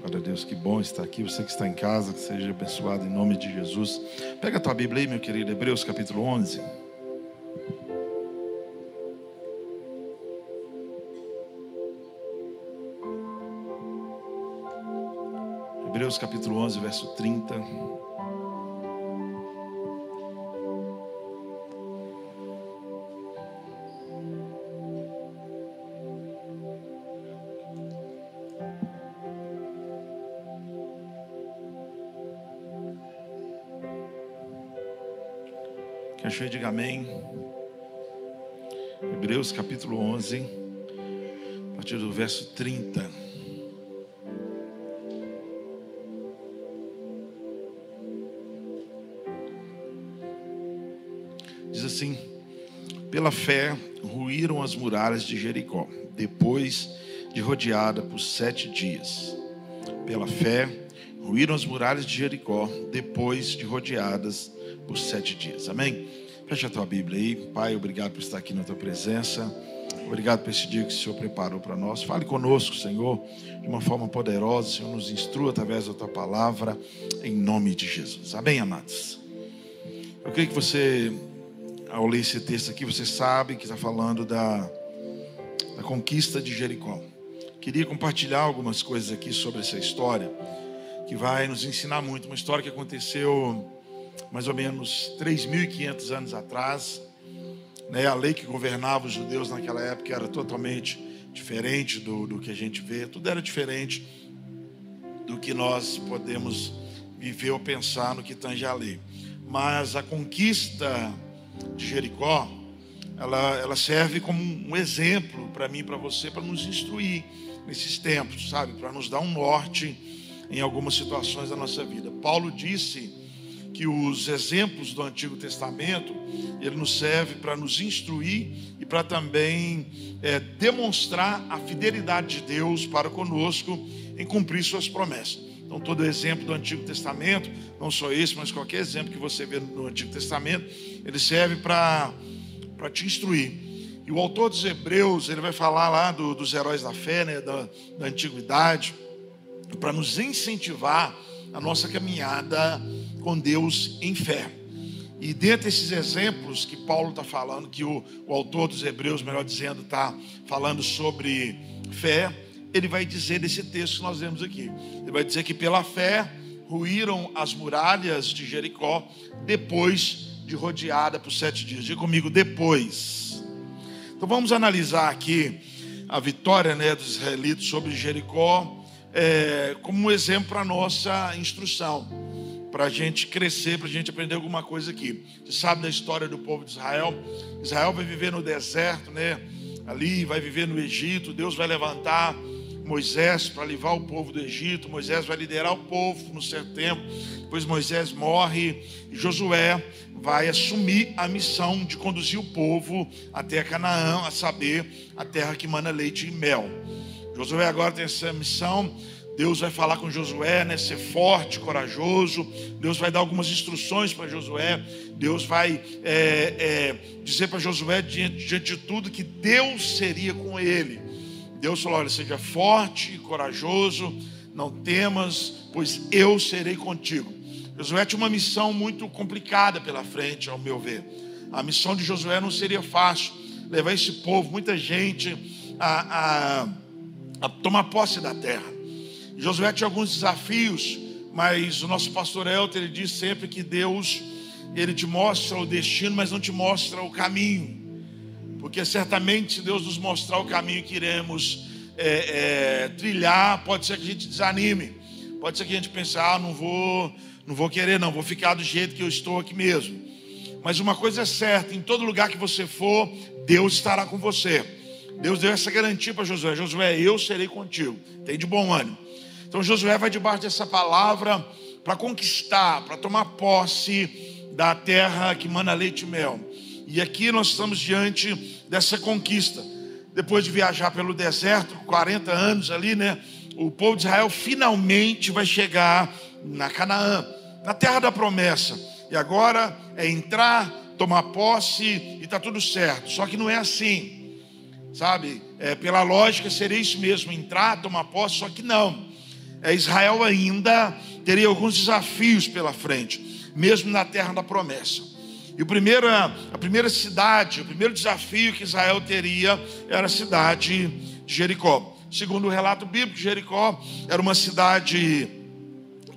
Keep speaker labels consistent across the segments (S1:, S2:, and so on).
S1: Glória a Deus, que bom estar aqui. Você que está em casa, que seja abençoado em nome de Jesus. Pega a tua Bíblia aí, meu querido, Hebreus capítulo 11. Hebreus capítulo 11, verso 30. Quem achou, diga amém. Hebreus capítulo 11, a partir do verso 30. Diz assim: Pela fé ruíram as muralhas de Jericó, depois de rodeada por sete dias. Pela fé ruíram as muralhas de Jericó, depois de rodeadas por sete dias. Amém? Fecha a tua Bíblia aí. Pai, obrigado por estar aqui na tua presença. Obrigado por esse dia que o Senhor preparou para nós. Fale conosco, Senhor, de uma forma poderosa. O Senhor nos instrua através da tua palavra, em nome de Jesus. Amém, amados? Eu creio que você, ao ler esse texto aqui, você sabe que está falando da, da conquista de Jericó. Queria compartilhar algumas coisas aqui sobre essa história, que vai nos ensinar muito. Uma história que aconteceu mais ou menos 3.500 anos atrás. Né, a lei que governava os judeus naquela época era totalmente diferente do, do que a gente vê, tudo era diferente do que nós podemos viver ou pensar no que tange a lei. Mas a conquista de Jericó, ela, ela serve como um exemplo para mim para você, para nos instruir nesses tempos, sabe? Para nos dar um norte em algumas situações da nossa vida. Paulo disse que os exemplos do Antigo Testamento ele nos serve para nos instruir e para também é, demonstrar a fidelidade de Deus para conosco em cumprir suas promessas. Então, todo exemplo do Antigo Testamento, não só esse, mas qualquer exemplo que você vê no Antigo Testamento, ele serve para te instruir. E o autor dos Hebreus, ele vai falar lá do, dos heróis da fé, né, da, da antiguidade, para nos incentivar a nossa caminhada com Deus em fé. E dentro desses exemplos que Paulo está falando, que o, o autor dos Hebreus, melhor dizendo, está falando sobre fé, ele vai dizer desse texto que nós vemos aqui. Ele vai dizer que pela fé ruíram as muralhas de Jericó depois de rodeada por sete dias. Diga comigo, depois. Então vamos analisar aqui a vitória né, dos israelitas sobre Jericó é, como um exemplo para a nossa instrução para a gente crescer, para a gente aprender alguma coisa aqui. Você sabe da história do povo de Israel? Israel vai viver no deserto, né? Ali, vai viver no Egito. Deus vai levantar Moisés para livrar o povo do Egito. Moisés vai liderar o povo no certo tempo. Depois Moisés morre e Josué vai assumir a missão de conduzir o povo até Canaã, a saber, a terra que mana leite e mel. Josué agora tem essa missão Deus vai falar com Josué, né? Ser forte, corajoso. Deus vai dar algumas instruções para Josué. Deus vai é, é, dizer para Josué, diante, diante de tudo, que Deus seria com ele. Deus falou: olha, seja forte e corajoso, não temas, pois eu serei contigo. Josué tinha uma missão muito complicada pela frente, ao meu ver. A missão de Josué não seria fácil. Levar esse povo, muita gente, a, a, a tomar posse da terra. Josué tinha alguns desafios, mas o nosso pastor Elton ele diz sempre que Deus ele te mostra o destino, mas não te mostra o caminho, porque certamente se Deus nos mostrar o caminho que iremos é, é, trilhar, pode ser que a gente desanime, pode ser que a gente pense, ah, não vou, não vou querer, não, vou ficar do jeito que eu estou aqui mesmo. Mas uma coisa é certa: em todo lugar que você for, Deus estará com você. Deus deu essa garantia para Josué: Josué, eu serei contigo. Tem de bom ânimo. Então Josué vai debaixo dessa palavra para conquistar, para tomar posse da terra que mana leite e mel. E aqui nós estamos diante dessa conquista. Depois de viajar pelo deserto, 40 anos ali, né? O povo de Israel finalmente vai chegar na Canaã, na terra da promessa. E agora é entrar, tomar posse e está tudo certo. Só que não é assim, sabe? É, pela lógica seria isso mesmo: entrar, tomar posse, só que não. É, Israel ainda teria alguns desafios pela frente, mesmo na terra da promessa. E o primeiro, a primeira cidade, o primeiro desafio que Israel teria era a cidade de Jericó. Segundo o relato bíblico, Jericó era uma cidade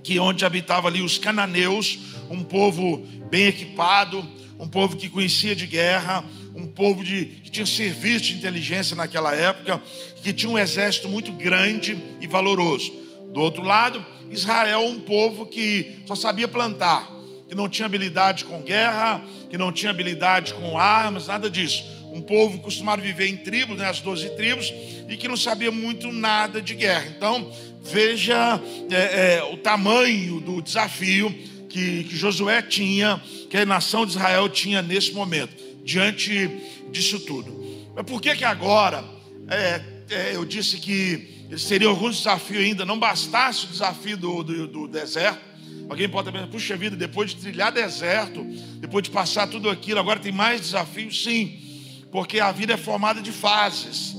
S1: que onde habitava ali os cananeus, um povo bem equipado, um povo que conhecia de guerra, um povo de, que tinha serviço de inteligência naquela época, que tinha um exército muito grande e valoroso. Do outro lado, Israel, um povo que só sabia plantar, que não tinha habilidade com guerra, que não tinha habilidade com armas, nada disso. Um povo acostumado a viver em tribos, né, as doze tribos, e que não sabia muito nada de guerra. Então, veja é, é, o tamanho do desafio que, que Josué tinha, que a nação de Israel tinha nesse momento, diante disso tudo. Mas por que que agora é, é eu disse que seria algum desafio ainda, não bastasse o desafio do, do, do deserto. Alguém pode pensar, puxa vida, depois de trilhar deserto, depois de passar tudo aquilo, agora tem mais desafios? Sim, porque a vida é formada de fases.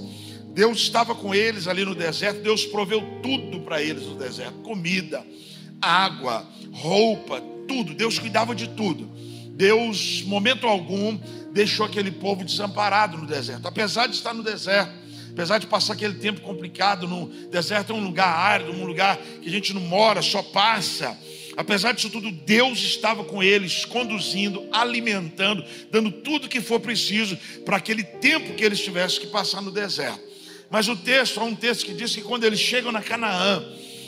S1: Deus estava com eles ali no deserto, Deus proveu tudo para eles no deserto: comida, água, roupa, tudo. Deus cuidava de tudo. Deus, momento algum, deixou aquele povo desamparado no deserto, apesar de estar no deserto apesar de passar aquele tempo complicado no deserto, é um lugar árido, um lugar que a gente não mora, só passa. Apesar disso tudo, Deus estava com eles, conduzindo, alimentando, dando tudo que for preciso para aquele tempo que eles tivessem que passar no deserto. Mas o texto, há um texto que diz que quando eles chegam na Canaã,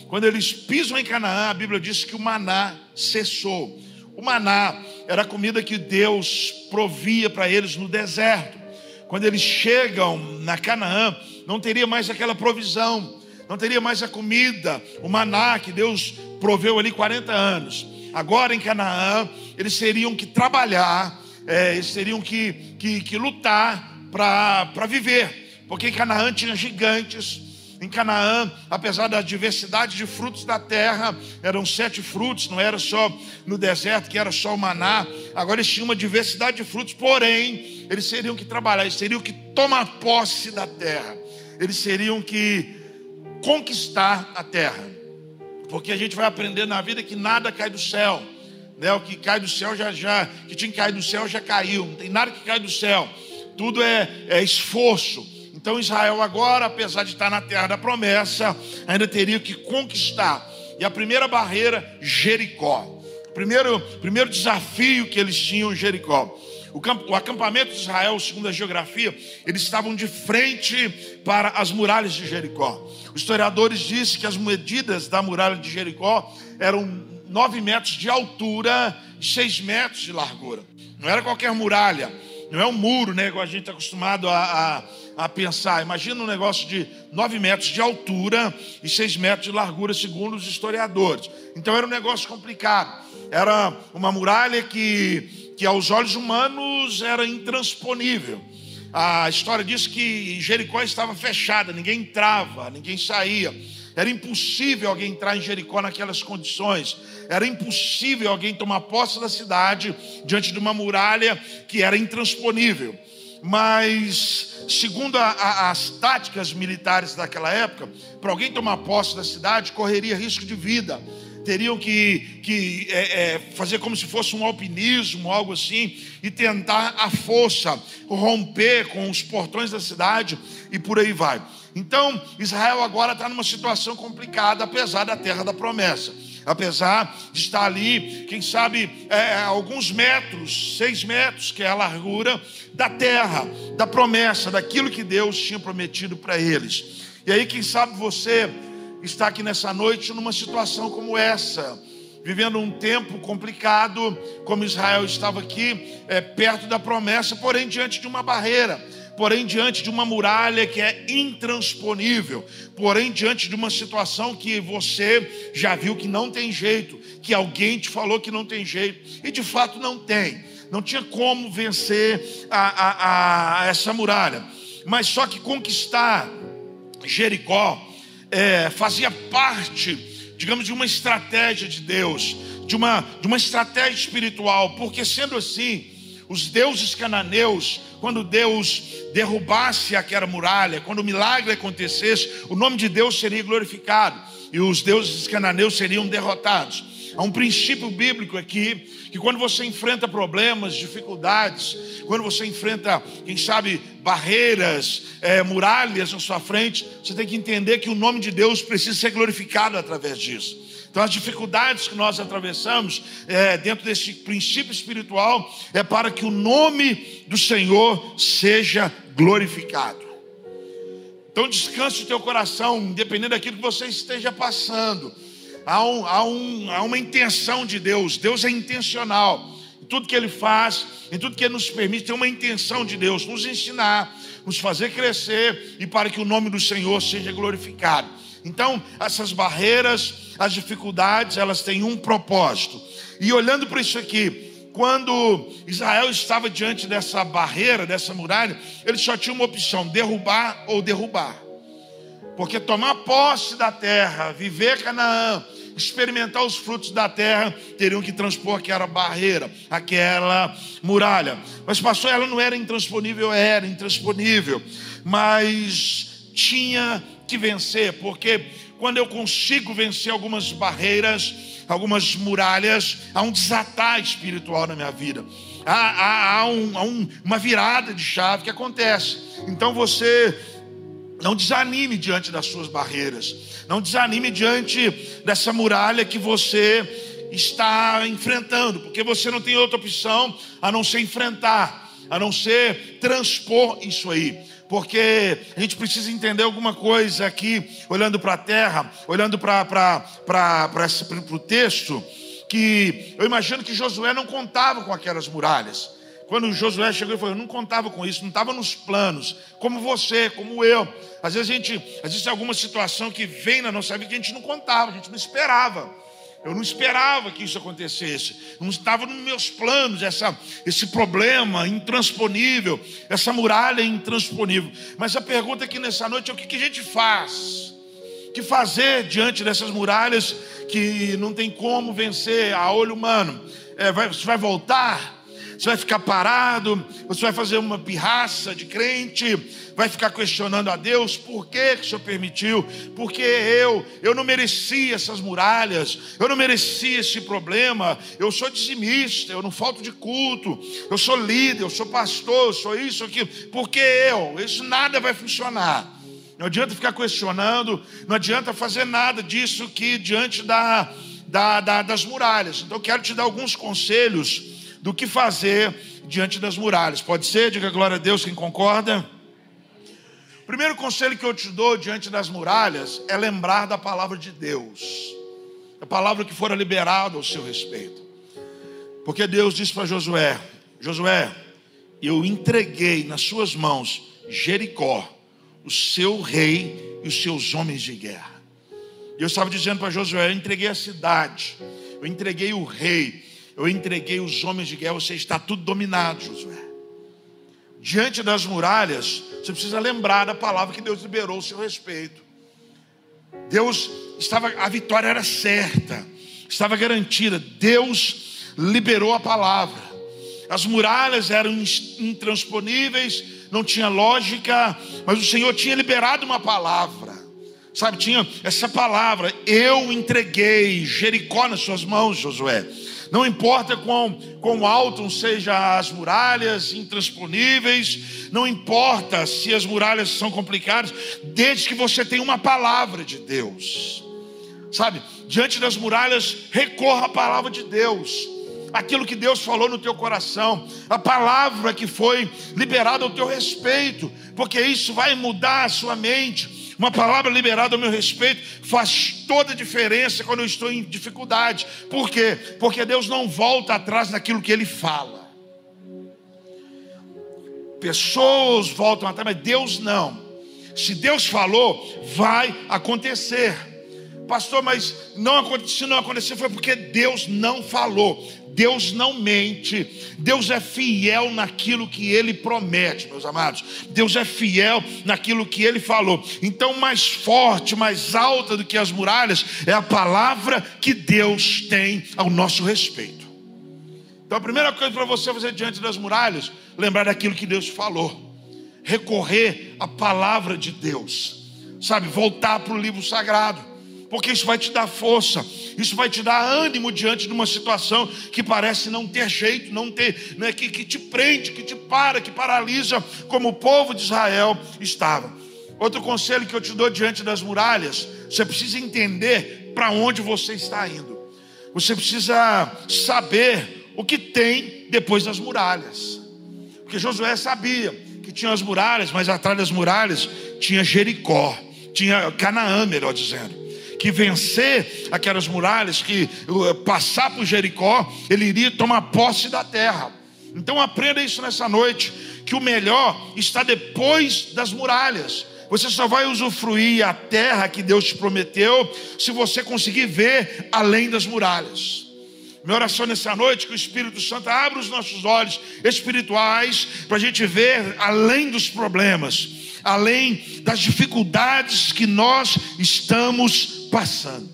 S1: quando eles pisam em Canaã, a Bíblia diz que o maná cessou. O maná era a comida que Deus provia para eles no deserto quando eles chegam na Canaã, não teria mais aquela provisão, não teria mais a comida, o maná que Deus proveu ali 40 anos. Agora em Canaã, eles teriam que trabalhar, é, eles teriam que, que, que lutar para viver, porque em Canaã tinha gigantes, em Canaã, apesar da diversidade de frutos da terra, eram sete frutos, não era só no deserto que era só o maná. Agora eles tinham uma diversidade de frutos, porém, eles teriam que trabalhar, eles teriam que tomar posse da terra, eles teriam que conquistar a terra, porque a gente vai aprender na vida que nada cai do céu. Né? O que cai do céu já já, que tinha que cair do céu já caiu. Não tem nada que cai do céu. Tudo é, é esforço. Então Israel agora, apesar de estar na terra da promessa, ainda teria que conquistar. E a primeira barreira, Jericó. Primeiro, primeiro desafio que eles tinham Jericó. O, o acampamento de Israel, segundo a geografia, eles estavam de frente para as muralhas de Jericó. Os historiadores dizem que as medidas da muralha de Jericó eram 9 metros de altura e 6 metros de largura. Não era qualquer muralha, não é um muro, né? Igual a gente está acostumado a, a a pensar. Imagina um negócio de 9 metros de altura e 6 metros de largura, segundo os historiadores. Então era um negócio complicado. Era uma muralha que, que aos olhos humanos era intransponível. A história diz que Jericó estava fechada, ninguém entrava, ninguém saía. Era impossível alguém entrar em Jericó naquelas condições. Era impossível alguém tomar posse da cidade diante de uma muralha que era intransponível mas segundo a, a, as táticas militares daquela época, para alguém tomar posse da cidade, correria risco de vida. Teriam que, que é, é, fazer como se fosse um alpinismo, algo assim, e tentar a força romper com os portões da cidade e por aí vai. Então, Israel agora está numa situação complicada, apesar da terra da promessa apesar de estar ali, quem sabe, é, é, alguns metros, seis metros, que é a largura da terra, da promessa, daquilo que Deus tinha prometido para eles. E aí, quem sabe você está aqui nessa noite numa situação como essa, vivendo um tempo complicado, como Israel estava aqui, é, perto da promessa, porém diante de uma barreira porém diante de uma muralha que é intransponível, porém diante de uma situação que você já viu que não tem jeito, que alguém te falou que não tem jeito, e de fato não tem, não tinha como vencer a, a, a essa muralha, mas só que conquistar Jericó é, fazia parte, digamos, de uma estratégia de Deus, de uma, de uma estratégia espiritual, porque sendo assim, os deuses cananeus, quando Deus derrubasse aquela muralha, quando o milagre acontecesse, o nome de Deus seria glorificado e os deuses cananeus seriam derrotados. Há um princípio bíblico aqui que quando você enfrenta problemas, dificuldades, quando você enfrenta, quem sabe, barreiras, é, muralhas na sua frente, você tem que entender que o nome de Deus precisa ser glorificado através disso. Então, as dificuldades que nós atravessamos é, dentro desse princípio espiritual é para que o nome do Senhor seja glorificado. Então, descanse o teu coração, independente daquilo que você esteja passando. Há, um, há, um, há uma intenção de Deus, Deus é intencional. Em tudo que Ele faz, em tudo que Ele nos permite, tem uma intenção de Deus, nos ensinar, nos fazer crescer e para que o nome do Senhor seja glorificado. Então, essas barreiras, as dificuldades, elas têm um propósito. E olhando para isso aqui, quando Israel estava diante dessa barreira, dessa muralha, ele só tinha uma opção: derrubar ou derrubar. Porque tomar posse da terra, viver Canaã, experimentar os frutos da terra, teriam que transpor aquela barreira, aquela muralha. Mas, pastor, ela não era intransponível, era intransponível. Mas tinha que vencer, porque quando eu consigo vencer algumas barreiras, algumas muralhas, há um desatar espiritual na minha vida. Há, há, há, um, há um, uma virada de chave que acontece. Então você não desanime diante das suas barreiras. Não desanime diante dessa muralha que você está enfrentando, porque você não tem outra opção a não ser enfrentar, a não ser transpor isso aí porque a gente precisa entender alguma coisa aqui, olhando para a terra, olhando para o texto, que eu imagino que Josué não contava com aquelas muralhas. Quando Josué chegou e falou, eu não contava com isso, não estava nos planos, como você, como eu. Às vezes a gente, às vezes alguma situação que vem na nossa vida que a gente não contava, a gente não esperava. Eu não esperava que isso acontecesse. Não estava nos meus planos essa, esse problema intransponível, essa muralha intransponível. Mas a pergunta aqui nessa noite é o que, que a gente faz? O que fazer diante dessas muralhas que não tem como vencer a olho humano? É, vai, vai voltar? Você vai ficar parado? Você vai fazer uma pirraça de crente? Vai ficar questionando a Deus por que, que o Senhor permitiu? Porque eu, eu não merecia essas muralhas, eu não merecia esse problema. Eu sou dizimista, eu não falto de culto, eu sou líder, eu sou pastor, eu sou isso, aquilo. Porque eu? Isso nada vai funcionar. Não adianta ficar questionando, não adianta fazer nada disso que diante da, da, da, das muralhas. Então, quero te dar alguns conselhos do que fazer diante das muralhas. Pode ser? Diga glória a Deus, quem concorda? Primeiro conselho que eu te dou diante das muralhas é lembrar da palavra de Deus, a palavra que fora liberada ao seu respeito. Porque Deus disse para Josué: Josué, eu entreguei nas suas mãos Jericó, o seu rei e os seus homens de guerra. E eu estava dizendo para Josué: eu entreguei a cidade, eu entreguei o rei, eu entreguei os homens de guerra, você está tudo dominado, Josué. Diante das muralhas, você precisa lembrar da palavra que Deus liberou ao seu respeito. Deus estava, a vitória era certa, estava garantida. Deus liberou a palavra. As muralhas eram intransponíveis, não tinha lógica, mas o Senhor tinha liberado uma palavra. Sabe, tinha essa palavra, eu entreguei Jericó nas suas mãos, Josué. Não importa quão, quão alto sejam as muralhas intransponíveis, não importa se as muralhas são complicadas, desde que você tenha uma palavra de Deus. Sabe, diante das muralhas, recorra à palavra de Deus. Aquilo que Deus falou no teu coração, a palavra que foi liberada ao teu respeito, porque isso vai mudar a sua mente, uma palavra liberada ao meu respeito faz toda a diferença quando eu estou em dificuldade. Por quê? Porque Deus não volta atrás naquilo que Ele fala. pessoas voltam atrás, mas Deus não. Se Deus falou, vai acontecer. Pastor, mas não, se não acontecer foi porque Deus não falou. Deus não mente, Deus é fiel naquilo que Ele promete, meus amados. Deus é fiel naquilo que Ele falou. Então, mais forte, mais alta do que as muralhas é a palavra que Deus tem ao nosso respeito. Então, a primeira coisa para você fazer diante das muralhas, lembrar daquilo que Deus falou, recorrer à palavra de Deus, sabe, voltar para o livro sagrado porque isso vai te dar força, isso vai te dar ânimo diante de uma situação que parece não ter jeito, não ter, né, que, que te prende, que te para, que paralisa, como o povo de Israel estava. Outro conselho que eu te dou diante das muralhas, você precisa entender para onde você está indo. Você precisa saber o que tem depois das muralhas. Porque Josué sabia que tinha as muralhas, mas atrás das muralhas tinha Jericó, tinha Canaã, melhor dizendo que vencer aquelas muralhas, que uh, passar por Jericó, ele iria tomar posse da terra. Então aprenda isso nessa noite, que o melhor está depois das muralhas. Você só vai usufruir a terra que Deus te prometeu se você conseguir ver além das muralhas. Minha oração nessa noite que o Espírito Santo abra os nossos olhos espirituais para a gente ver além dos problemas, além das dificuldades que nós estamos passando.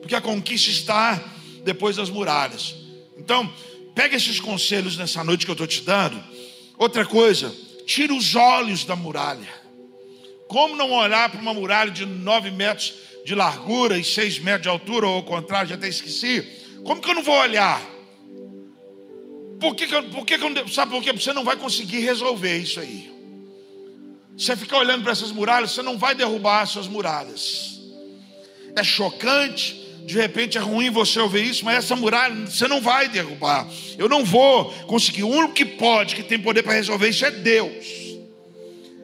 S1: Porque a conquista está depois das muralhas. Então, pega esses conselhos nessa noite que eu estou te dando. Outra coisa, tira os olhos da muralha. Como não olhar para uma muralha de nove metros de largura e seis metros de altura, ou ao contrário, já até esqueci. Como que eu não vou olhar? Por que, que, eu, por que, que eu, sabe por quê? Você não vai conseguir resolver isso aí. Você ficar olhando para essas muralhas, você não vai derrubar as suas muralhas. É chocante, de repente é ruim você ouvir isso, mas essa muralha você não vai derrubar. Eu não vou conseguir. O único que pode, que tem poder para resolver isso é Deus.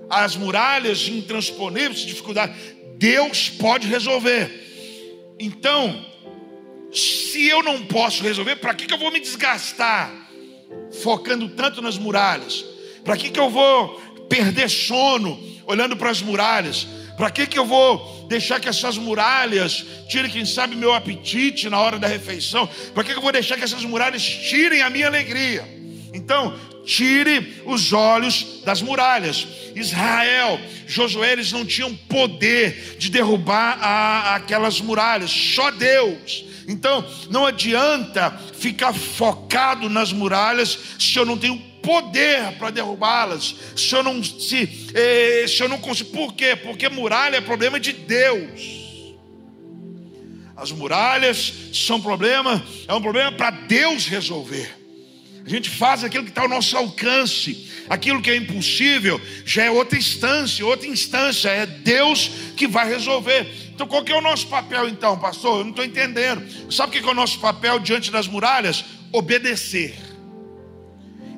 S1: As muralhas intransponíveis, dificuldade, Deus pode resolver. Então, se eu não posso resolver, para que, que eu vou me desgastar focando tanto nas muralhas? Para que, que eu vou perder sono olhando para as muralhas? Para que, que eu vou deixar que essas muralhas tirem, quem sabe, meu apetite na hora da refeição? Para que, que eu vou deixar que essas muralhas tirem a minha alegria? Então, tire os olhos das muralhas. Israel, Josué, eles não tinham poder de derrubar a, aquelas muralhas, só Deus. Então, não adianta ficar focado nas muralhas se eu não tenho poder para derrubá-las. Se eu não se, eh, se eu não consigo, por quê? Porque muralha é problema de Deus. As muralhas são problema, é um problema para Deus resolver. A gente faz aquilo que está ao nosso alcance, aquilo que é impossível já é outra instância, outra instância, é Deus que vai resolver. Então, qual que é o nosso papel então, pastor? Eu não estou entendendo. Sabe o que é o nosso papel diante das muralhas? Obedecer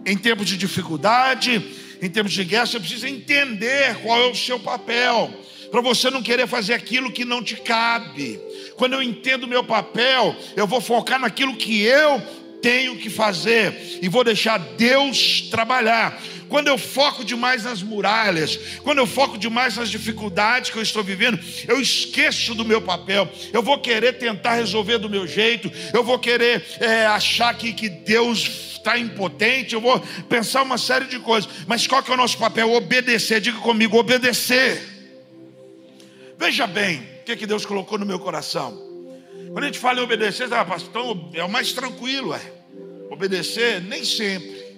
S1: em tempos de dificuldade, em tempos de guerra, você precisa entender qual é o seu papel, para você não querer fazer aquilo que não te cabe. Quando eu entendo o meu papel, eu vou focar naquilo que eu tenho que fazer e vou deixar Deus trabalhar. Quando eu foco demais nas muralhas, quando eu foco demais nas dificuldades que eu estou vivendo, eu esqueço do meu papel. Eu vou querer tentar resolver do meu jeito, eu vou querer é, achar que, que Deus está impotente, eu vou pensar uma série de coisas. Mas qual que é o nosso papel? Obedecer. Diga comigo, obedecer. Veja bem o que, que Deus colocou no meu coração. Quando a gente fala em obedecer, ah, pastor, então é o mais tranquilo, é. Obedecer, nem sempre.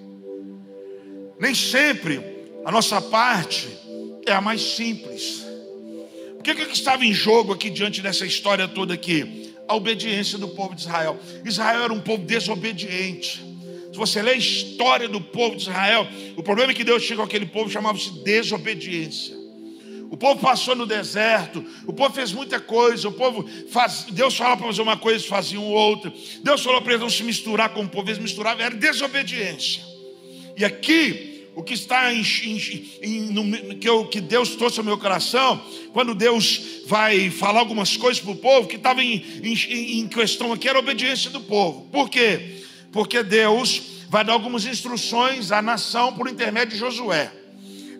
S1: Nem sempre a nossa parte é a mais simples. O que, que estava em jogo aqui diante dessa história toda aqui? A obediência do povo de Israel. Israel era um povo desobediente. Se você lê a história do povo de Israel, o problema é que Deus chegou àquele povo chamava-se desobediência. O povo passou no deserto, o povo fez muita coisa, o povo faz, Deus falava para fazer uma coisa, eles faziam outra. Deus falou para eles não se misturar com o povo, eles misturavam, era desobediência. E aqui, o que está em, em, em, no, que, eu, que Deus trouxe ao meu coração, quando Deus vai falar algumas coisas para o povo, que estava em, questão aqui era a obediência do povo. Por quê? porque Deus vai dar algumas instruções à nação por intermédio de Josué.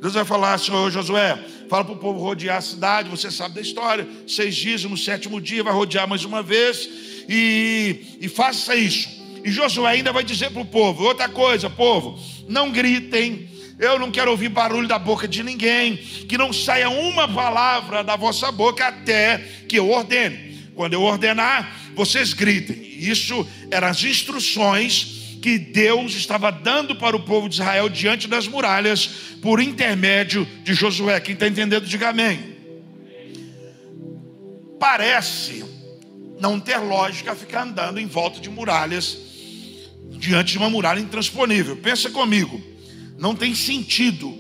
S1: Deus vai falar, Senhor Josué, fala para o povo rodear a cidade, você sabe da história. Seis dias, no sétimo dia, vai rodear mais uma vez e, e faça isso. E Josué ainda vai dizer para o povo: outra coisa, povo, não gritem. Eu não quero ouvir barulho da boca de ninguém, que não saia uma palavra da vossa boca até que eu ordene. Quando eu ordenar, vocês gritem. Isso eram as instruções que Deus estava dando para o povo de Israel diante das muralhas, por intermédio de Josué. Quem está entendendo, diga amém. Parece não ter lógica ficar andando em volta de muralhas, diante de uma muralha intransponível. Pensa comigo, não tem sentido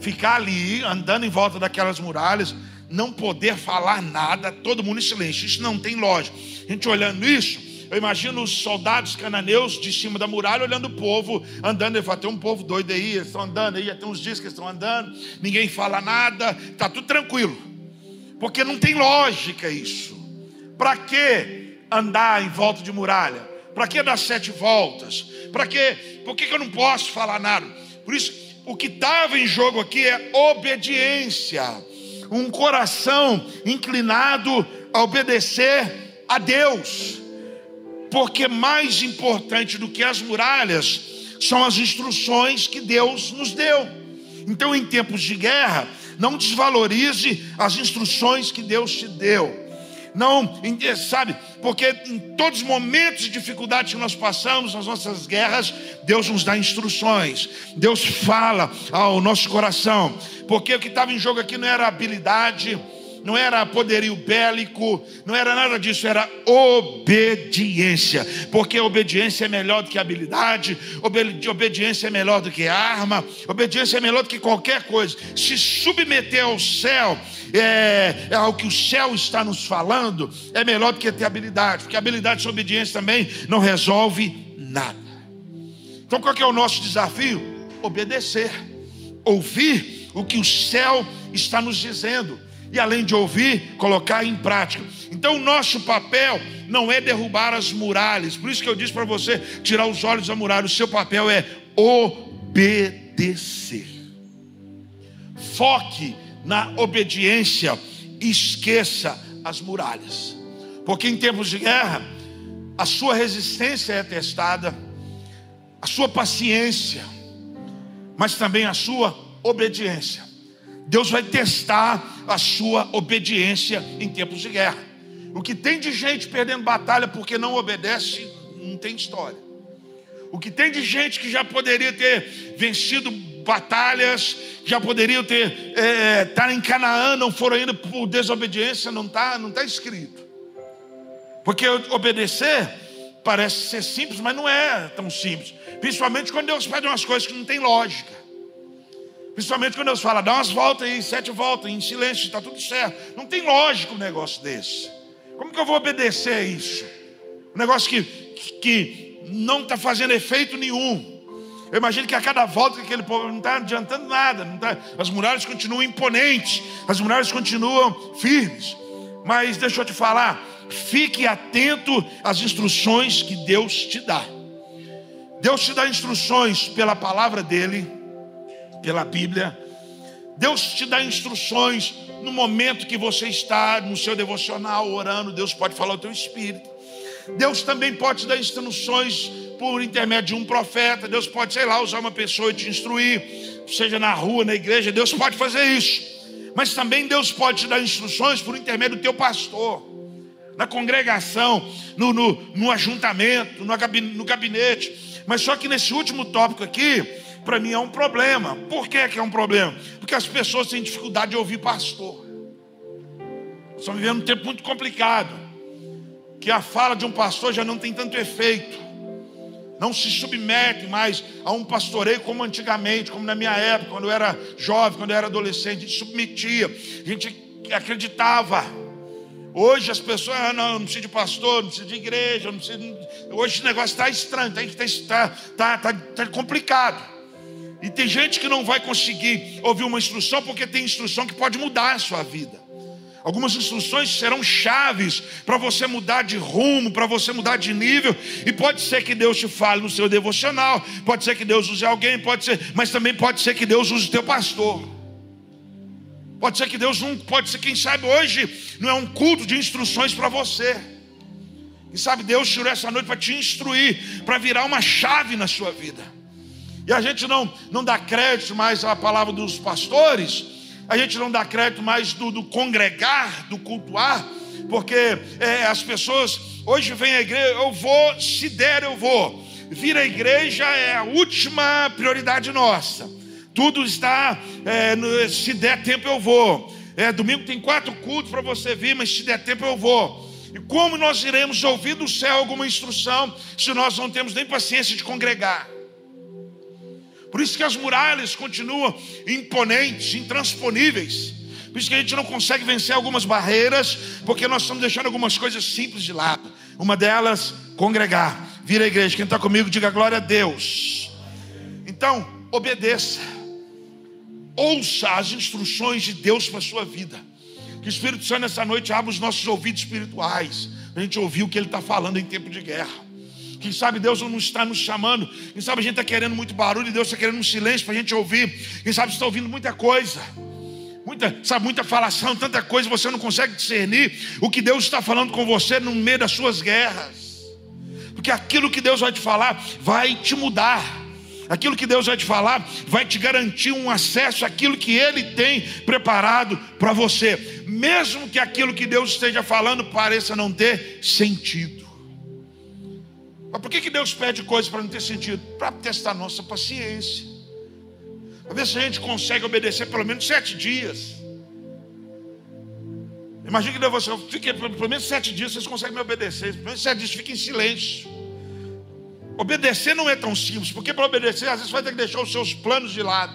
S1: ficar ali andando em volta daquelas muralhas, não poder falar nada, todo mundo em silêncio. Isso não tem lógica. A gente olhando isso, eu imagino os soldados cananeus de cima da muralha olhando o povo andando. Ele fala: tem um povo doido aí, eles estão andando aí, tem uns dias que eles estão andando, ninguém fala nada, está tudo tranquilo. Porque não tem lógica isso. Para que andar em volta de muralha? Para que dar sete voltas? Para que? Por que, que eu não posso falar nada? Por isso, o que estava em jogo aqui é obediência. Um coração inclinado a obedecer a Deus porque mais importante do que as muralhas são as instruções que Deus nos deu. Então, em tempos de guerra, não desvalorize as instruções que Deus te deu. Não, sabe, porque em todos os momentos de dificuldade que nós passamos nas nossas guerras, Deus nos dá instruções, Deus fala ao nosso coração, porque o que estava em jogo aqui não era habilidade, não era poderio bélico, não era nada disso, era obediência, porque obediência é melhor do que habilidade, obediência é melhor do que arma, obediência é melhor do que qualquer coisa. Se submeter ao céu, é, é ao que o céu está nos falando, é melhor do que ter habilidade, porque habilidade e obediência também não resolve nada. Então qual é o nosso desafio? Obedecer, ouvir o que o céu está nos dizendo e além de ouvir, colocar em prática. Então, o nosso papel não é derrubar as muralhas, por isso que eu disse para você tirar os olhos da muralha, o seu papel é obedecer. Foque na obediência, esqueça as muralhas, porque em tempos de guerra, a sua resistência é testada, a sua paciência, mas também a sua obediência. Deus vai testar a sua obediência em tempos de guerra. O que tem de gente perdendo batalha porque não obedece, não tem história. O que tem de gente que já poderia ter vencido batalhas, já poderia ter estar é, tá em Canaã, não foram ainda por desobediência, não está não tá escrito. Porque obedecer parece ser simples, mas não é tão simples. Principalmente quando Deus pede umas coisas que não tem lógica. Principalmente quando Deus fala, dá umas voltas aí, sete voltas, em silêncio, está tudo certo. Não tem lógica um negócio desse. Como que eu vou obedecer a isso? Um negócio que, que não está fazendo efeito nenhum. Eu imagino que a cada volta que aquele povo não está adiantando nada. Tá, as muralhas continuam imponentes, as muralhas continuam firmes. Mas deixa eu te falar, fique atento às instruções que Deus te dá. Deus te dá instruções pela palavra dEle pela Bíblia. Deus te dá instruções no momento que você está no seu devocional orando, Deus pode falar o teu espírito. Deus também pode dar instruções por intermédio de um profeta. Deus pode, sei lá, usar uma pessoa e te instruir, seja na rua, na igreja. Deus pode fazer isso. Mas também Deus pode te dar instruções por intermédio do teu pastor, na congregação, no, no, no ajuntamento, no gabinete. Mas só que nesse último tópico aqui, para mim é um problema. Por que, que é um problema? Porque as pessoas têm dificuldade de ouvir pastor. Estão vivendo um tempo muito complicado. Que a fala de um pastor já não tem tanto efeito. Não se submete mais a um pastoreio como antigamente, como na minha época, quando eu era jovem, quando eu era adolescente, a gente submetia, a gente acreditava. Hoje as pessoas, ah, não, não precisa de pastor, não precisa de igreja, não precisa. Hoje o negócio está estranho, está tá, tá, tá, tá complicado. E tem gente que não vai conseguir ouvir uma instrução porque tem instrução que pode mudar a sua vida. Algumas instruções serão chaves para você mudar de rumo, para você mudar de nível. E pode ser que Deus te fale no seu devocional, pode ser que Deus use alguém, pode ser, mas também pode ser que Deus use o teu pastor. Pode ser que Deus não, pode ser, quem sabe hoje não é um culto de instruções para você. E sabe, Deus tirou essa noite para te instruir, para virar uma chave na sua vida. E a gente não, não dá crédito mais à palavra dos pastores, a gente não dá crédito mais do, do congregar, do cultuar, porque é, as pessoas hoje vêm à igreja, eu vou, se der, eu vou. Vir à igreja é a última prioridade nossa. Tudo está, é, no, se der tempo, eu vou. É, domingo tem quatro cultos para você vir, mas se der tempo, eu vou. E como nós iremos ouvir do céu alguma instrução se nós não temos nem paciência de congregar? Por isso que as muralhas continuam imponentes, intransponíveis. Por isso que a gente não consegue vencer algumas barreiras, porque nós estamos deixando algumas coisas simples de lado. Uma delas, congregar. Vira a igreja. Quem está comigo, diga glória a Deus. Então, obedeça. Ouça as instruções de Deus para a sua vida. Que o Espírito Santo nessa noite abra os nossos ouvidos espirituais. Para a gente ouvir o que Ele está falando em tempo de guerra. Quem sabe Deus não está nos chamando. Quem sabe a gente está querendo muito barulho e Deus está querendo um silêncio para a gente ouvir. Quem sabe está ouvindo muita coisa. Muita, sabe, muita falação, tanta coisa, você não consegue discernir o que Deus está falando com você no meio das suas guerras. Porque aquilo que Deus vai te falar vai te mudar. Aquilo que Deus vai te falar vai te garantir um acesso àquilo que Ele tem preparado para você, mesmo que aquilo que Deus esteja falando pareça não ter sentido. Mas por que, que Deus pede coisas para não ter sentido? Para testar nossa paciência. Para ver se a gente consegue obedecer pelo menos sete dias. Imagina que você fique pelo menos sete dias, vocês conseguem me obedecer. Pelo menos sete dias, fique em silêncio. Obedecer não é tão simples, porque para obedecer, às vezes vai ter que deixar os seus planos de lado.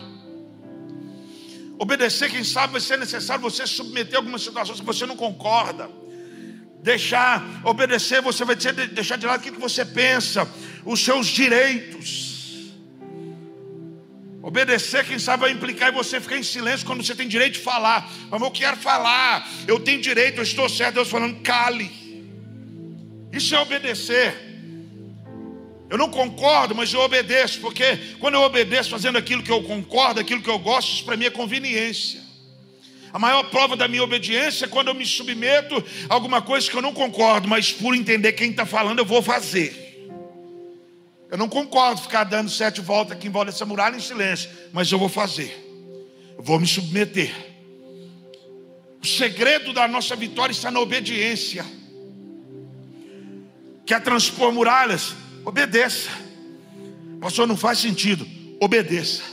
S1: Obedecer, quem sabe, vai ser necessário você submeter algumas situações que você não concorda deixar, obedecer, você vai deixar de lado o que você pensa, os seus direitos. Obedecer, quem sabe, vai implicar em você ficar em silêncio quando você tem direito de falar. Mas eu quero falar, eu tenho direito, eu estou certo. Deus falando, cale. Isso é obedecer. Eu não concordo, mas eu obedeço, porque quando eu obedeço fazendo aquilo que eu concordo, aquilo que eu gosto, isso para mim é conveniência. A maior prova da minha obediência é quando eu me submeto a alguma coisa que eu não concordo, mas por entender quem está falando, eu vou fazer. Eu não concordo ficar dando sete voltas aqui em volta dessa muralha em silêncio, mas eu vou fazer. Eu vou me submeter. O segredo da nossa vitória está na obediência. Quer transpor muralhas? Obedeça. Pastor, não faz sentido. Obedeça.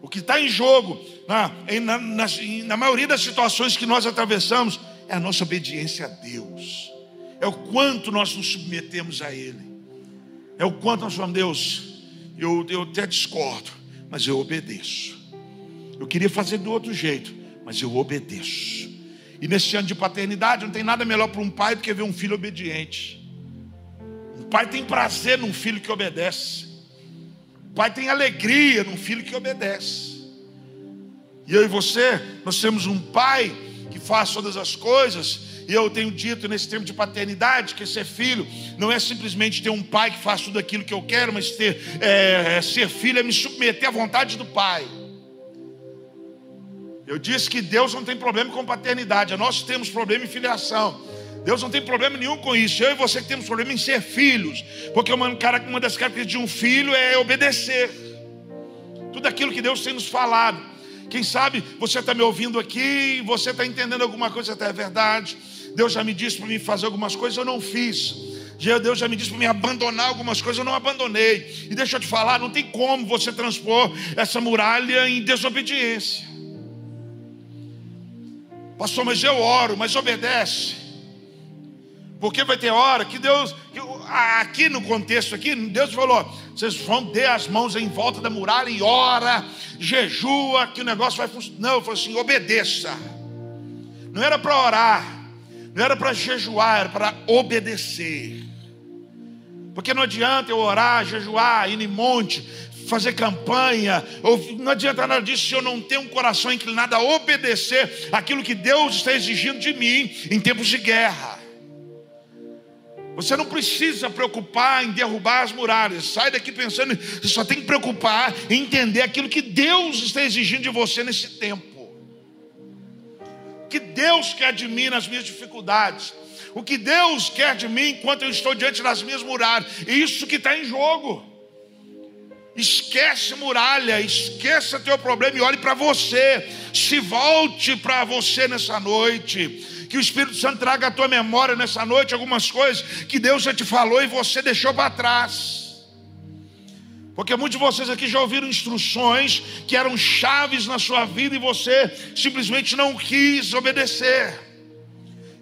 S1: O que está em jogo na, na, na, na maioria das situações que nós atravessamos, é a nossa obediência a Deus, é o quanto nós nos submetemos a Ele, é o quanto nós falamos, Deus, eu, eu até discordo, mas eu obedeço. Eu queria fazer do outro jeito, mas eu obedeço. E nesse ano de paternidade, não tem nada melhor para um pai do que ver um filho obediente. Um pai tem prazer num filho que obedece. O pai tem alegria num filho que obedece. E eu e você, nós temos um pai que faz todas as coisas. E eu tenho dito nesse tempo de paternidade que ser filho não é simplesmente ter um pai que faz tudo aquilo que eu quero, mas ter, é, é ser filho é me submeter à vontade do pai. Eu disse que Deus não tem problema com paternidade, nós temos problema em filiação. Deus não tem problema nenhum com isso. Eu e você que temos problema em ser filhos, porque uma, uma das características de um filho é obedecer tudo aquilo que Deus tem nos falado. Quem sabe você está me ouvindo aqui, você está entendendo alguma coisa, até é verdade. Deus já me disse para mim fazer algumas coisas, eu não fiz. Deus já me disse para me abandonar algumas coisas, eu não abandonei. E deixa eu te falar, não tem como você transpor essa muralha em desobediência. Pastor, mas eu oro, mas obedece. Porque vai ter hora que Deus, aqui no contexto aqui, Deus falou: vocês vão ter as mãos em volta da muralha e ora, jejua, que o negócio vai funcionar. Não, eu falei assim: obedeça. Não era para orar, não era para jejuar, era para obedecer. Porque não adianta eu orar, jejuar, ir em monte, fazer campanha, ou não adianta nada disso se eu não tenho um coração inclinado a obedecer aquilo que Deus está exigindo de mim em tempos de guerra. Você não precisa preocupar em derrubar as muralhas. Sai daqui pensando, você só tem que preocupar em entender aquilo que Deus está exigindo de você nesse tempo. O que Deus quer de mim nas minhas dificuldades. O que Deus quer de mim enquanto eu estou diante das minhas muralhas. Isso que está em jogo. Esquece muralha, esqueça teu problema e olhe para você. Se volte para você nessa noite que o Espírito Santo traga à tua memória nessa noite algumas coisas que Deus já te falou e você deixou para trás. Porque muitos de vocês aqui já ouviram instruções que eram chaves na sua vida e você simplesmente não quis obedecer.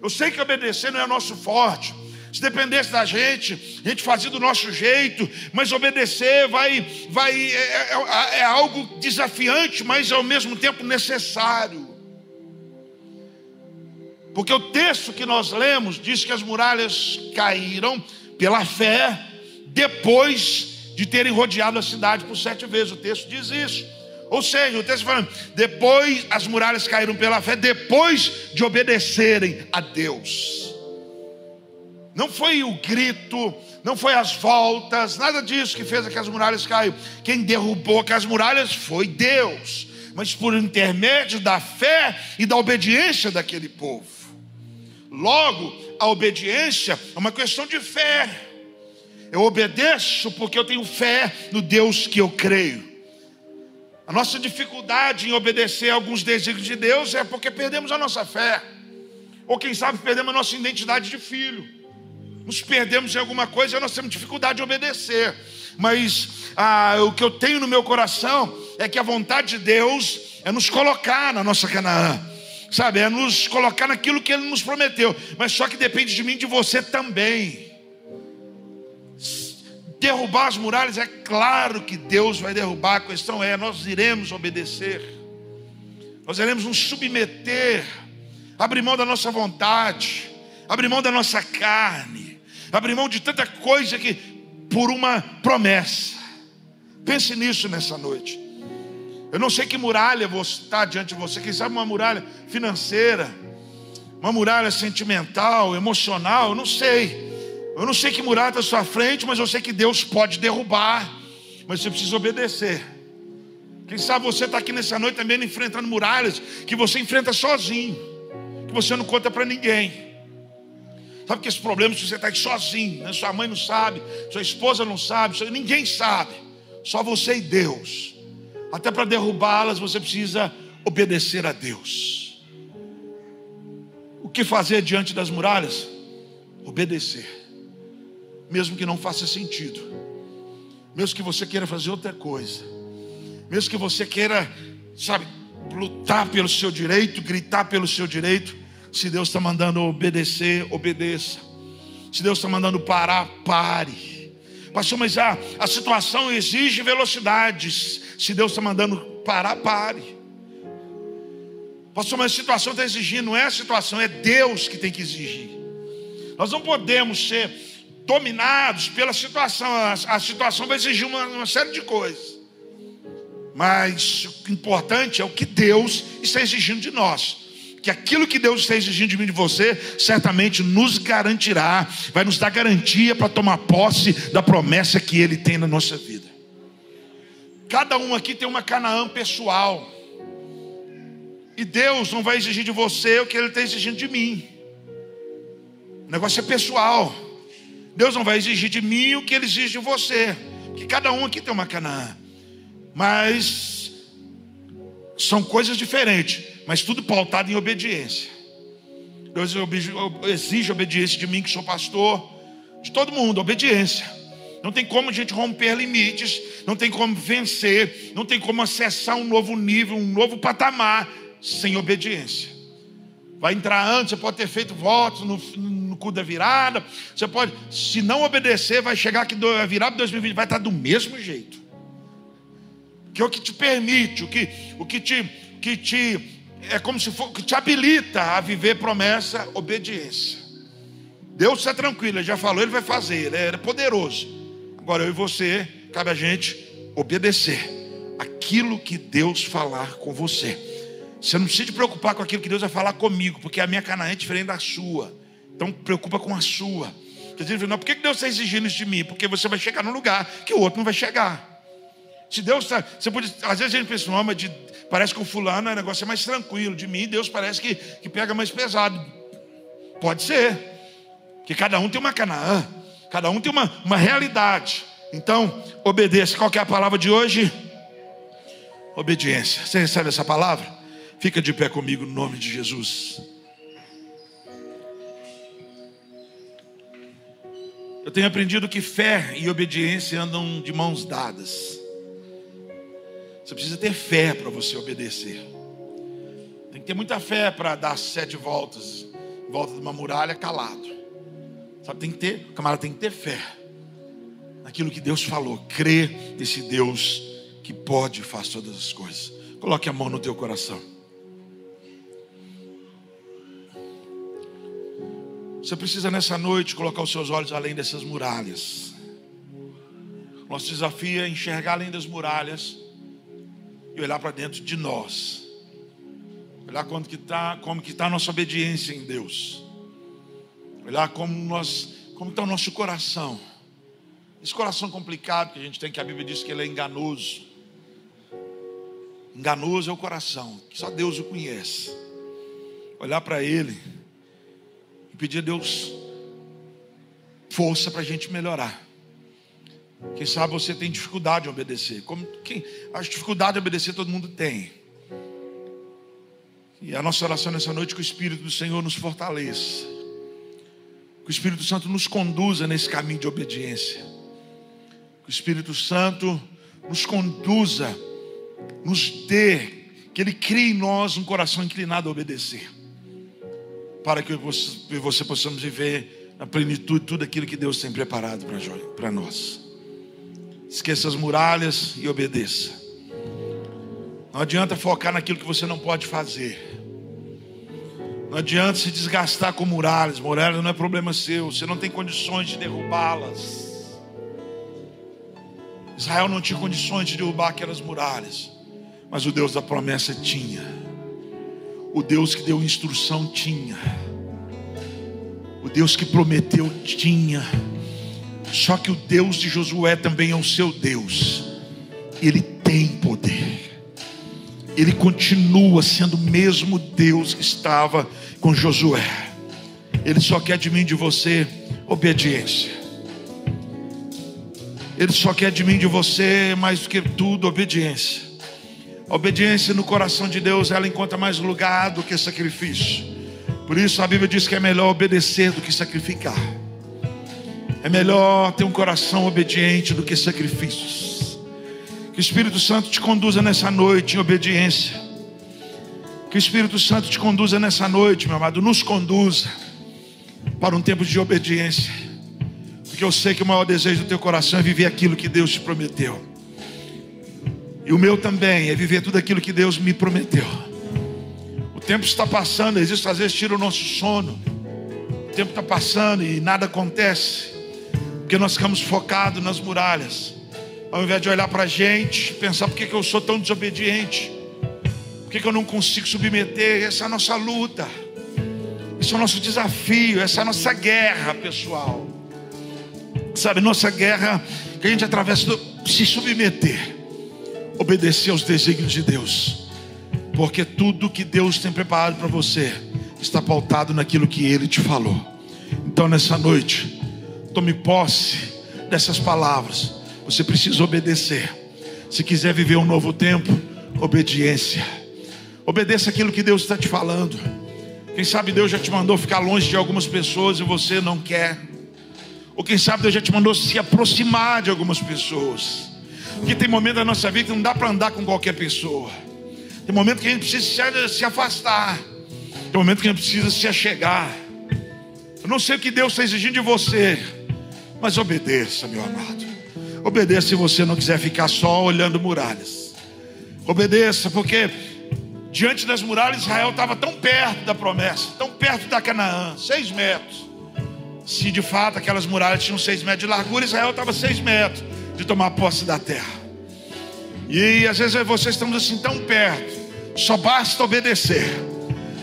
S1: Eu sei que obedecer não é nosso forte. Se dependesse da gente, a gente fazia do nosso jeito, mas obedecer vai, vai é, é, é algo desafiante, mas ao mesmo tempo necessário. Porque o texto que nós lemos diz que as muralhas caíram pela fé depois de terem rodeado a cidade por sete vezes. O texto diz isso. Ou seja, o texto falando, depois as muralhas caíram pela fé, depois de obedecerem a Deus. Não foi o grito, não foi as voltas, nada disso que fez que as muralhas caiam. Quem derrubou as muralhas foi Deus, mas por intermédio da fé e da obediência daquele povo. Logo, a obediência é uma questão de fé. Eu obedeço porque eu tenho fé no Deus que eu creio. A nossa dificuldade em obedecer a alguns desígnios de Deus é porque perdemos a nossa fé. Ou quem sabe perdemos a nossa identidade de filho. Nos perdemos em alguma coisa e nós temos dificuldade de obedecer. Mas ah, o que eu tenho no meu coração é que a vontade de Deus é nos colocar na nossa Canaã sabe? É nos colocar naquilo que Ele nos prometeu. Mas só que depende de mim de você também. Derrubar as muralhas, é claro que Deus vai derrubar. A questão é: nós iremos obedecer, nós iremos nos submeter, abrir mão da nossa vontade, abrir mão da nossa carne, abrir mão de tanta coisa que por uma promessa. Pense nisso nessa noite. Eu não sei que muralha está diante de você. Quem sabe uma muralha financeira, uma muralha sentimental, emocional, eu não sei. Eu não sei que muralha está à sua frente, mas eu sei que Deus pode derrubar. Mas você precisa obedecer. Quem sabe você está aqui nessa noite também enfrentando muralhas que você enfrenta sozinho, que você não conta para ninguém. Sabe que esse problema se você está aqui sozinho, né? sua mãe não sabe, sua esposa não sabe, ninguém sabe, só você e Deus. Até para derrubá-las você precisa obedecer a Deus. O que fazer diante das muralhas? Obedecer, mesmo que não faça sentido, mesmo que você queira fazer outra coisa, mesmo que você queira, sabe, lutar pelo seu direito, gritar pelo seu direito. Se Deus está mandando obedecer, obedeça. Se Deus está mandando parar, pare. Pastor, mas a, a situação exige velocidades. Se Deus está mandando parar, pare. Pastor, mas a situação está exigindo, não é a situação, é Deus que tem que exigir. Nós não podemos ser dominados pela situação, a, a situação vai exigir uma, uma série de coisas. Mas o importante é o que Deus está exigindo de nós que aquilo que Deus está exigindo de mim e de você, certamente nos garantirá, vai nos dar garantia para tomar posse da promessa que Ele tem na nossa vida. Cada um aqui tem uma Canaã pessoal. E Deus não vai exigir de você o que Ele está exigindo de mim. O negócio é pessoal. Deus não vai exigir de mim o que Ele exige de você. Porque cada um aqui tem uma Canaã. Mas são coisas diferentes. Mas tudo pautado em obediência. Deus exige obediência de mim, que sou pastor. De todo mundo, obediência. Não tem como a gente romper limites, não tem como vencer, não tem como acessar um novo nível, um novo patamar sem obediência. Vai entrar antes, você pode ter feito votos no, no cu da virada, você pode, se não obedecer, vai chegar aqui a virada de 2020, vai estar do mesmo jeito. Que é o que te permite, o que, o que te, que te é como se for, que te habilita a viver promessa, obediência. Deus está tranquilo, ele já falou, ele vai fazer, ele é poderoso. Agora eu e você, cabe a gente obedecer aquilo que Deus falar com você. Você não precisa preocupar com aquilo que Deus vai falar comigo, porque a minha Canaã é diferente da sua. Então preocupa com a sua. Quer dizer, não, por que Deus está exigindo isso de mim? Porque você vai chegar num lugar que o outro não vai chegar. Se Deus está. Você pode, às vezes a gente pensa, não, mas de, parece que o fulano o negócio é mais tranquilo. De mim, Deus parece que, que pega mais pesado. Pode ser. Que cada um tem uma Canaã. Cada um tem uma, uma realidade. Então, obedeça. Qual é a palavra de hoje? Obediência. Você recebe essa palavra? Fica de pé comigo no nome de Jesus. Eu tenho aprendido que fé e obediência andam de mãos dadas. Você precisa ter fé para você obedecer. Tem que ter muita fé para dar sete voltas em volta de uma muralha calado. Sabe, tem que ter, o camarada tem que ter fé naquilo que Deus falou, crer nesse Deus que pode fazer todas as coisas. Coloque a mão no teu coração. Você precisa nessa noite colocar os seus olhos além dessas muralhas. Nosso desafio é enxergar além das muralhas e olhar para dentro de nós. Olhar como que está, como que está a nossa obediência em Deus. Olhar como nós, como está o nosso coração. Esse coração complicado que a gente tem, que a Bíblia diz que ele é enganoso. Enganoso é o coração, que só Deus o conhece. Olhar para ele e pedir a Deus força para a gente melhorar. Quem sabe você tem dificuldade de obedecer. Como quem, a dificuldade de obedecer todo mundo tem. E a nossa oração nessa noite que o Espírito do Senhor nos fortaleça. Que o Espírito Santo nos conduza nesse caminho de obediência. Que o Espírito Santo nos conduza, nos dê, que Ele crie em nós um coração inclinado a obedecer. Para que você, você possamos viver na plenitude tudo aquilo que Deus tem preparado para nós. Esqueça as muralhas e obedeça. Não adianta focar naquilo que você não pode fazer. Não adianta se desgastar com muralhas. Muralhas não é problema seu. Você não tem condições de derrubá-las. Israel não tinha condições de derrubar aquelas muralhas. Mas o Deus da promessa tinha. O Deus que deu instrução tinha. O Deus que prometeu tinha. Só que o Deus de Josué também é o seu Deus. Ele tem poder. Ele continua sendo o mesmo Deus que estava com Josué. Ele só quer de mim de você obediência. Ele só quer de mim de você mais do que tudo obediência. A obediência no coração de Deus, ela encontra mais lugar do que sacrifício. Por isso a Bíblia diz que é melhor obedecer do que sacrificar. É melhor ter um coração obediente do que sacrifícios. Que o Espírito Santo te conduza nessa noite em obediência. Que o Espírito Santo te conduza nessa noite, meu amado, nos conduza para um tempo de obediência. Porque eu sei que o maior desejo do teu coração é viver aquilo que Deus te prometeu. E o meu também é viver tudo aquilo que Deus me prometeu. O tempo está passando, existe às vezes tira o nosso sono. O tempo está passando e nada acontece. Porque nós ficamos focados nas muralhas. Ao invés de olhar para a gente, pensar por que, que eu sou tão desobediente. Por que, que eu não consigo submeter? Essa é a nossa luta. Esse é o nosso desafio, essa é a nossa guerra, pessoal. Sabe, nossa guerra que a gente atravessa do se submeter, obedecer aos desígnios de Deus. Porque tudo que Deus tem preparado para você está pautado naquilo que Ele te falou. Então, nessa noite, Tome posse dessas palavras. Você precisa obedecer. Se quiser viver um novo tempo, obediência. Obedeça aquilo que Deus está te falando. Quem sabe Deus já te mandou ficar longe de algumas pessoas e você não quer. Ou quem sabe Deus já te mandou se aproximar de algumas pessoas. Porque tem momento da nossa vida que não dá para andar com qualquer pessoa. Tem momento que a gente precisa se afastar. Tem momento que a gente precisa se achegar. Eu não sei o que Deus está exigindo de você. Mas obedeça, meu amado. Obedeça se você não quiser ficar só olhando muralhas. Obedeça, porque diante das muralhas Israel estava tão perto da promessa, tão perto da Canaã, seis metros. Se de fato aquelas muralhas tinham seis metros de largura, Israel estava seis metros de tomar posse da terra. E às vezes vocês estamos assim tão perto, só basta obedecer,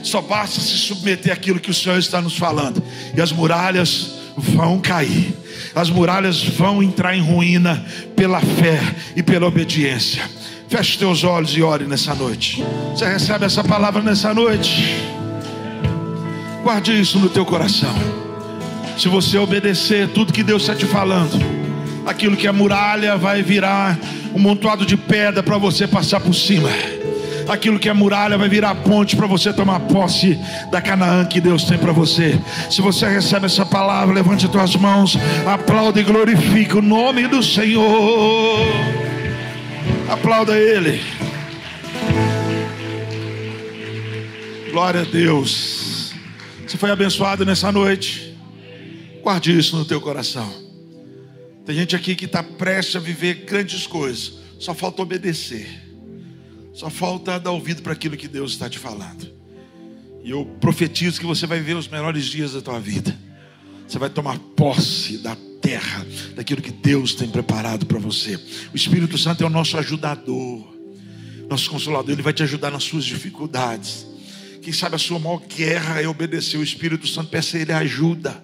S1: só basta se submeter àquilo que o Senhor está nos falando, e as muralhas vão cair, as muralhas vão entrar em ruína pela fé e pela obediência. Feche teus olhos e ore nessa noite. Você recebe essa palavra nessa noite? Guarde isso no teu coração. Se você obedecer tudo que Deus está te falando, aquilo que é muralha vai virar um montoado de pedra para você passar por cima. Aquilo que é muralha vai virar ponte para você tomar posse da Canaã que Deus tem para você. Se você recebe essa palavra, levante as tuas mãos, aplauda e glorifique o nome do Senhor. Aplauda Ele. Glória a Deus. Você foi abençoado nessa noite. Guarde isso no teu coração. Tem gente aqui que está prestes a viver grandes coisas. Só falta obedecer. Só falta dar ouvido para aquilo que Deus está te falando. E eu profetizo que você vai ver os melhores dias da tua vida. Você vai tomar posse da terra, daquilo que Deus tem preparado para você. O Espírito Santo é o nosso ajudador, nosso consolador. Ele vai te ajudar nas suas dificuldades. Quem sabe a sua maior guerra é obedecer. O Espírito Santo peça Ele ajuda.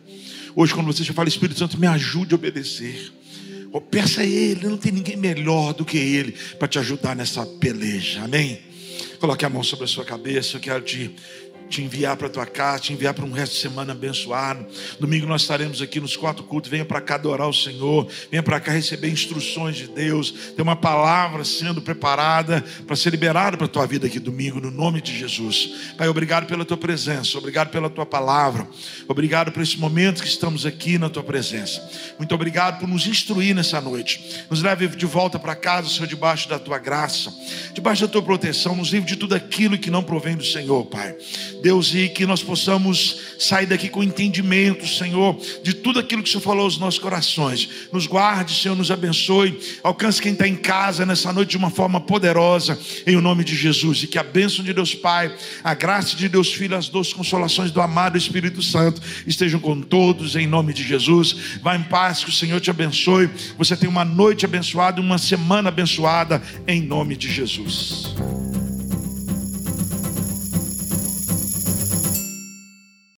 S1: Hoje, quando você já fala, Espírito Santo, me ajude a obedecer. Ou peça a Ele, não tem ninguém melhor do que Ele para te ajudar nessa peleja. Amém? Coloque a mão sobre a sua cabeça. Eu quero te te enviar para tua casa, te enviar para um resto de semana abençoado. Domingo nós estaremos aqui nos quatro cultos. Venha para cá adorar o Senhor, venha para cá receber instruções de Deus. Tem uma palavra sendo preparada para ser liberada para tua vida aqui domingo, no nome de Jesus. Pai, obrigado pela tua presença, obrigado pela tua palavra, obrigado por esse momento que estamos aqui na tua presença. Muito obrigado por nos instruir nessa noite. Nos leve de volta para casa, Senhor, debaixo da tua graça, debaixo da tua proteção. Nos livre de tudo aquilo que não provém do Senhor, Pai. Deus, e que nós possamos sair daqui com entendimento, Senhor, de tudo aquilo que o Senhor falou aos nossos corações. Nos guarde, Senhor, nos abençoe. Alcance quem está em casa nessa noite de uma forma poderosa, em o nome de Jesus. E que a bênção de Deus Pai, a graça de Deus Filho, as doces consolações do amado Espírito Santo estejam com todos, em nome de Jesus. Vá em paz, que o Senhor te abençoe. Você tem uma noite abençoada, uma semana abençoada, em nome de Jesus.